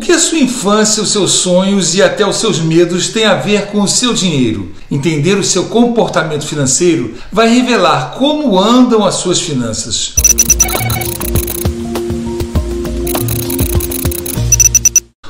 que a sua infância, os seus sonhos e até os seus medos têm a ver com o seu dinheiro? Entender o seu comportamento financeiro vai revelar como andam as suas finanças.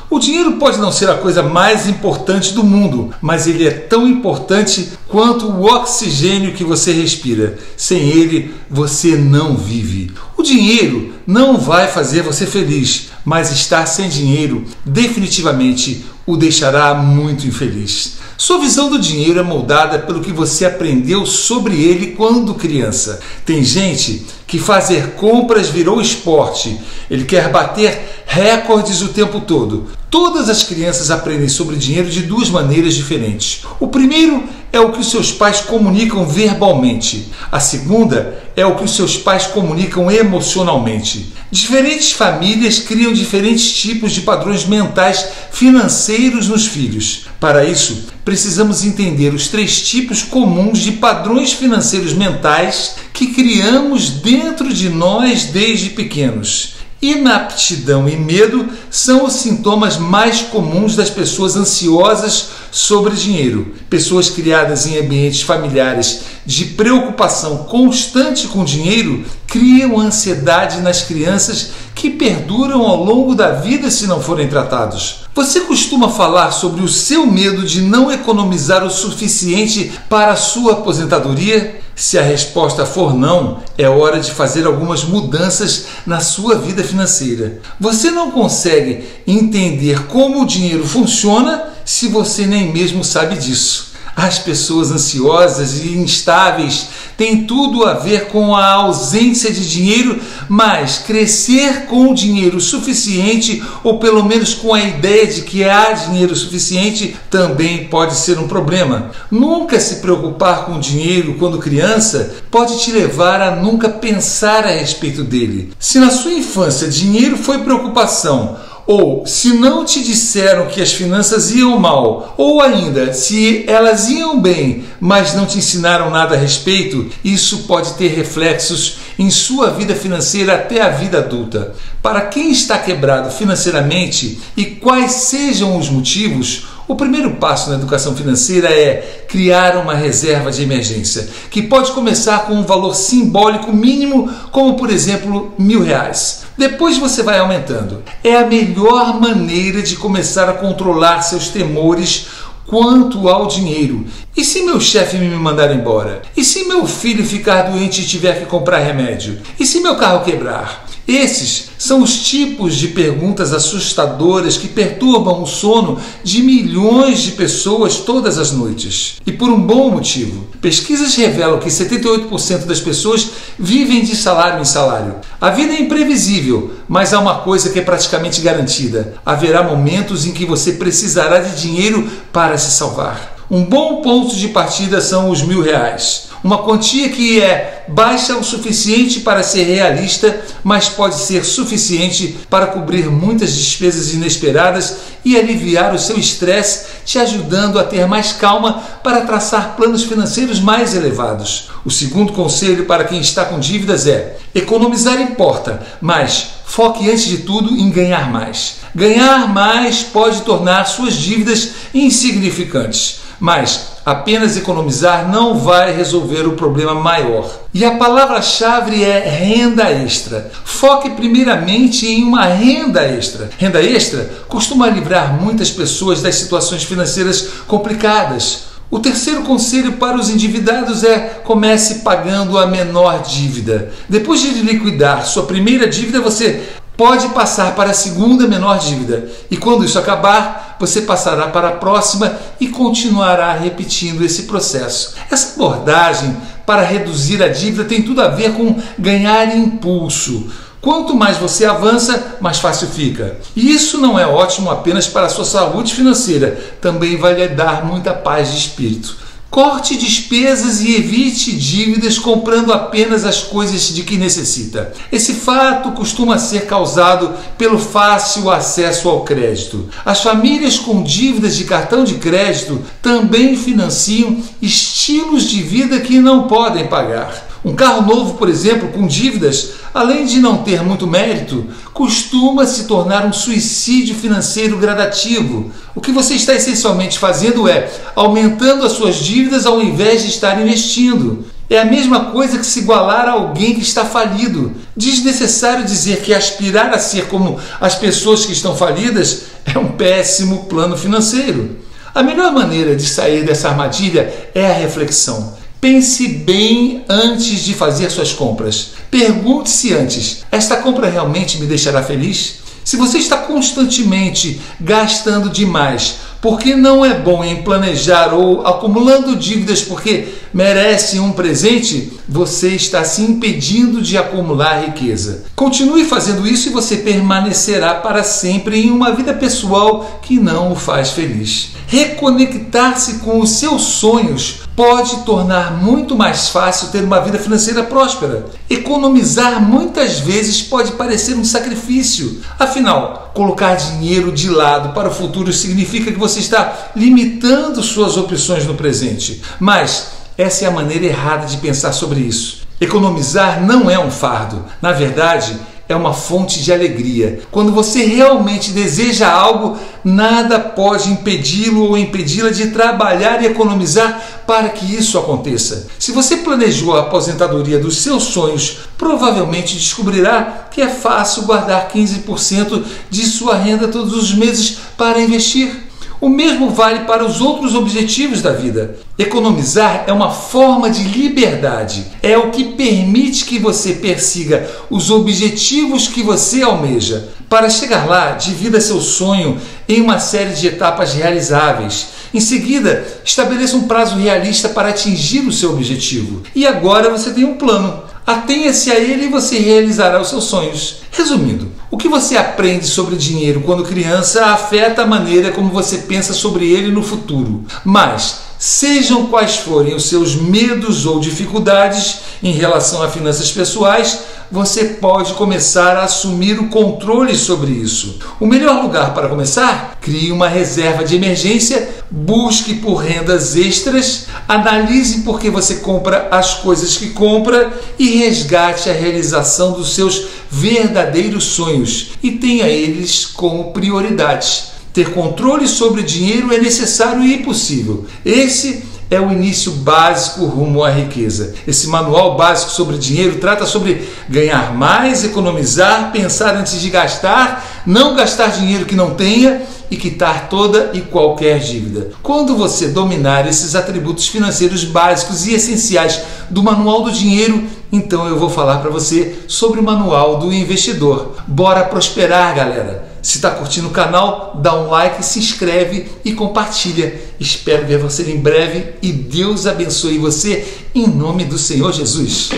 O dinheiro pode não ser a coisa mais importante do mundo, mas ele é tão importante quanto o oxigênio que você respira. Sem ele, você não vive. O dinheiro não vai fazer você feliz, mas estar sem dinheiro definitivamente o deixará muito infeliz. Sua visão do dinheiro é moldada pelo que você aprendeu sobre ele quando criança. Tem gente que fazer compras virou esporte. Ele quer bater recordes o tempo todo. Todas as crianças aprendem sobre dinheiro de duas maneiras diferentes. O primeiro é o que os seus pais comunicam verbalmente. A segunda é o que os seus pais comunicam emocionalmente. Diferentes famílias criam diferentes tipos de padrões mentais financeiros nos filhos. Para isso, precisamos entender os três tipos comuns de padrões financeiros mentais que criamos dentro de nós desde pequenos. Inaptidão e medo são os sintomas mais comuns das pessoas ansiosas sobre dinheiro. Pessoas criadas em ambientes familiares de preocupação constante com dinheiro criam ansiedade nas crianças que perduram ao longo da vida se não forem tratados. Você costuma falar sobre o seu medo de não economizar o suficiente para a sua aposentadoria? Se a resposta for não, é hora de fazer algumas mudanças na sua vida financeira. Você não consegue entender como o dinheiro funciona se você nem mesmo sabe disso. As pessoas ansiosas e instáveis têm tudo a ver com a ausência de dinheiro, mas crescer com dinheiro suficiente, ou pelo menos com a ideia de que há dinheiro suficiente, também pode ser um problema. Nunca se preocupar com dinheiro quando criança pode te levar a nunca pensar a respeito dele. Se na sua infância dinheiro foi preocupação, ou se não te disseram que as finanças iam mal, ou ainda se elas iam bem, mas não te ensinaram nada a respeito, isso pode ter reflexos em sua vida financeira até a vida adulta. Para quem está quebrado financeiramente e quais sejam os motivos, o primeiro passo na educação financeira é criar uma reserva de emergência, que pode começar com um valor simbólico mínimo, como por exemplo mil reais. Depois você vai aumentando. É a melhor maneira de começar a controlar seus temores quanto ao dinheiro. E se meu chefe me mandar embora? E se meu filho ficar doente e tiver que comprar remédio? E se meu carro quebrar? Esses são os tipos de perguntas assustadoras que perturbam o sono de milhões de pessoas todas as noites. E por um bom motivo. Pesquisas revelam que 78% das pessoas vivem de salário em salário. A vida é imprevisível, mas há uma coisa que é praticamente garantida: haverá momentos em que você precisará de dinheiro para se salvar. Um bom ponto de partida são os mil reais. Uma quantia que é baixa o suficiente para ser realista, mas pode ser suficiente para cobrir muitas despesas inesperadas e aliviar o seu estresse, te ajudando a ter mais calma para traçar planos financeiros mais elevados. O segundo conselho para quem está com dívidas é: economizar importa, mas foque antes de tudo em ganhar mais. Ganhar mais pode tornar suas dívidas insignificantes mas apenas economizar não vai resolver o problema maior. E a palavra-chave é renda extra. Foque primeiramente em uma renda extra. Renda extra costuma livrar muitas pessoas das situações financeiras complicadas. O terceiro conselho para os endividados é comece pagando a menor dívida. Depois de liquidar sua primeira dívida, você pode passar para a segunda menor dívida. E quando isso acabar, você passará para a próxima e continuará repetindo esse processo. Essa abordagem para reduzir a dívida tem tudo a ver com ganhar impulso. Quanto mais você avança, mais fácil fica. E isso não é ótimo apenas para a sua saúde financeira, também vai lhe dar muita paz de espírito. Corte despesas e evite dívidas comprando apenas as coisas de que necessita. Esse fato costuma ser causado pelo fácil acesso ao crédito. As famílias com dívidas de cartão de crédito também financiam estilos de vida que não podem pagar. Um carro novo, por exemplo, com dívidas, além de não ter muito mérito, costuma se tornar um suicídio financeiro gradativo. O que você está essencialmente fazendo é aumentando as suas dívidas ao invés de estar investindo. É a mesma coisa que se igualar a alguém que está falido. Desnecessário dizer que aspirar a ser como as pessoas que estão falidas é um péssimo plano financeiro. A melhor maneira de sair dessa armadilha é a reflexão. Pense bem antes de fazer suas compras. Pergunte-se antes: esta compra realmente me deixará feliz? Se você está constantemente gastando demais porque não é bom em planejar ou acumulando dívidas porque merece um presente, você está se impedindo de acumular riqueza. Continue fazendo isso e você permanecerá para sempre em uma vida pessoal que não o faz feliz. Reconectar-se com os seus sonhos pode tornar muito mais fácil ter uma vida financeira próspera. Economizar muitas vezes pode parecer um sacrifício. Afinal, colocar dinheiro de lado para o futuro significa que você está limitando suas opções no presente. Mas essa é a maneira errada de pensar sobre isso. Economizar não é um fardo. Na verdade, é uma fonte de alegria. Quando você realmente deseja algo, nada pode impedi-lo ou impedi-la de trabalhar e economizar para que isso aconteça. Se você planejou a aposentadoria dos seus sonhos, provavelmente descobrirá que é fácil guardar 15% de sua renda todos os meses para investir. O mesmo vale para os outros objetivos da vida. Economizar é uma forma de liberdade, é o que permite que você persiga os objetivos que você almeja. Para chegar lá, divida seu sonho em uma série de etapas realizáveis. Em seguida, estabeleça um prazo realista para atingir o seu objetivo. E agora você tem um plano. Atenha-se a ele e você realizará os seus sonhos. Resumindo, o que você aprende sobre dinheiro quando criança afeta a maneira como você pensa sobre ele no futuro. Mas, sejam quais forem os seus medos ou dificuldades em relação a finanças pessoais, você pode começar a assumir o controle sobre isso. O melhor lugar para começar? Crie uma reserva de emergência, busque por rendas extras, analise por que você compra as coisas que compra e resgate a realização dos seus verdadeiros sonhos e tenha eles como prioridades. Ter controle sobre dinheiro é necessário e impossível. Esse é o início básico rumo à riqueza. Esse manual básico sobre dinheiro trata sobre ganhar mais, economizar, pensar antes de gastar, não gastar dinheiro que não tenha e quitar toda e qualquer dívida. Quando você dominar esses atributos financeiros básicos e essenciais do manual do dinheiro, então eu vou falar para você sobre o manual do investidor. Bora prosperar, galera! Se está curtindo o canal, dá um like, se inscreve e compartilha. Espero ver você em breve e Deus abençoe você em nome do Senhor Jesus.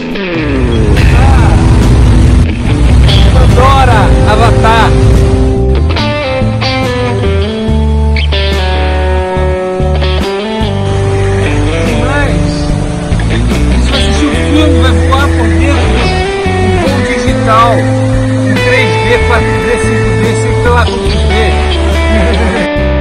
Pandora, Avatar. Mais. Você vai assistir o filme, vai voar por dentro. Um voo digital. Em 3D, 4D, 5D, 我